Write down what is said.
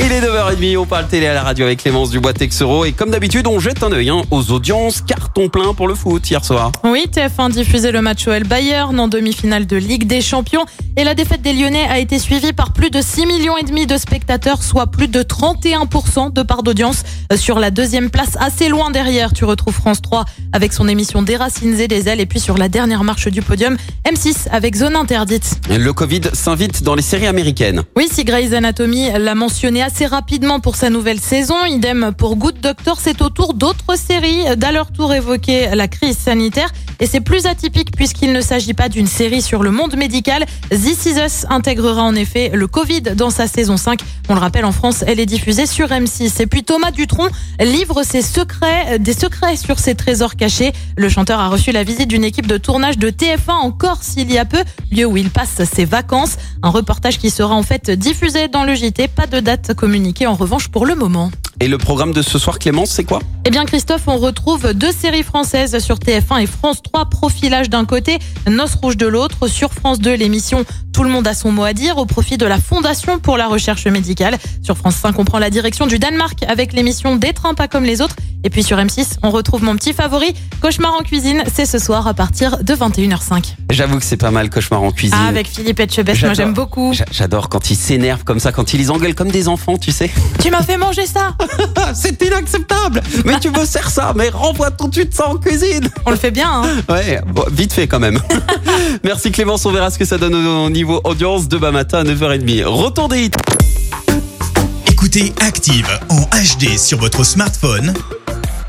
Il est 9h30, on parle télé à la radio avec Clémence Dubois Texero et comme d'habitude on jette un œil hein, aux audiences, carton plein pour le foot hier soir. Oui, TF1 diffusait le match OL Bayern en demi-finale de Ligue des Champions et la défaite des Lyonnais a été suivie par plus de 6 millions et demi de spectateurs, soit plus de 31% de part d'audience sur la deuxième place, assez loin derrière. Tu retrouves France 3 avec son émission Des racines et des ailes et puis sur la dernière marche du podium, M6 avec Zone interdite. Le Covid s'invite dans les séries américaines. Oui, si Grey's Anatomy l'a mentionné assez rapidement pour sa nouvelle saison, idem pour Good Doctor, c'est au tour d'autres séries. D'à leur tour évoquer la crise sanitaire. Et c'est plus atypique puisqu'il ne s'agit pas d'une série sur le monde médical. This Is Us intégrera en effet le Covid dans sa saison 5. On le rappelle, en France, elle est diffusée sur M6. Et puis Thomas Dutronc livre ses secrets, des secrets sur ses trésors cachés. Le chanteur a reçu la visite d'une équipe de tournage de TF1 en Corse il y a peu, lieu où il passe ses vacances. Un reportage qui sera en fait diffusé dans le JT. Pas de date communiquée en revanche pour le moment. Et le programme de ce soir Clémence, c'est quoi? Eh bien Christophe, on retrouve deux séries françaises sur TF1 et France 3, Profilage d'un côté, Noces rouges de l'autre. Sur France 2, l'émission Tout le monde a son mot à dire au profit de la Fondation pour la recherche médicale. Sur France 5, on prend la direction du Danemark avec l'émission Des pas comme les autres. Et puis sur M6, on retrouve mon petit favori, Cauchemar en cuisine. C'est ce soir à partir de 21h05. J'avoue que c'est pas mal Cauchemar en cuisine. Ah, avec Philippe Etchebest, moi j'aime beaucoup. J'a- J'adore quand ils s'énervent comme ça, quand ils les engueulent comme des enfants, tu sais. Tu m'as fait manger ça c'est inacceptable Mais tu me sers ça, mais renvoie tout de suite ça en cuisine On le fait bien, hein Ouais, bon, vite fait quand même. Merci Clémence, on verra ce que ça donne au au niveau audience demain matin à 9h30. Retour des hits. Écoutez Active en HD sur votre smartphone,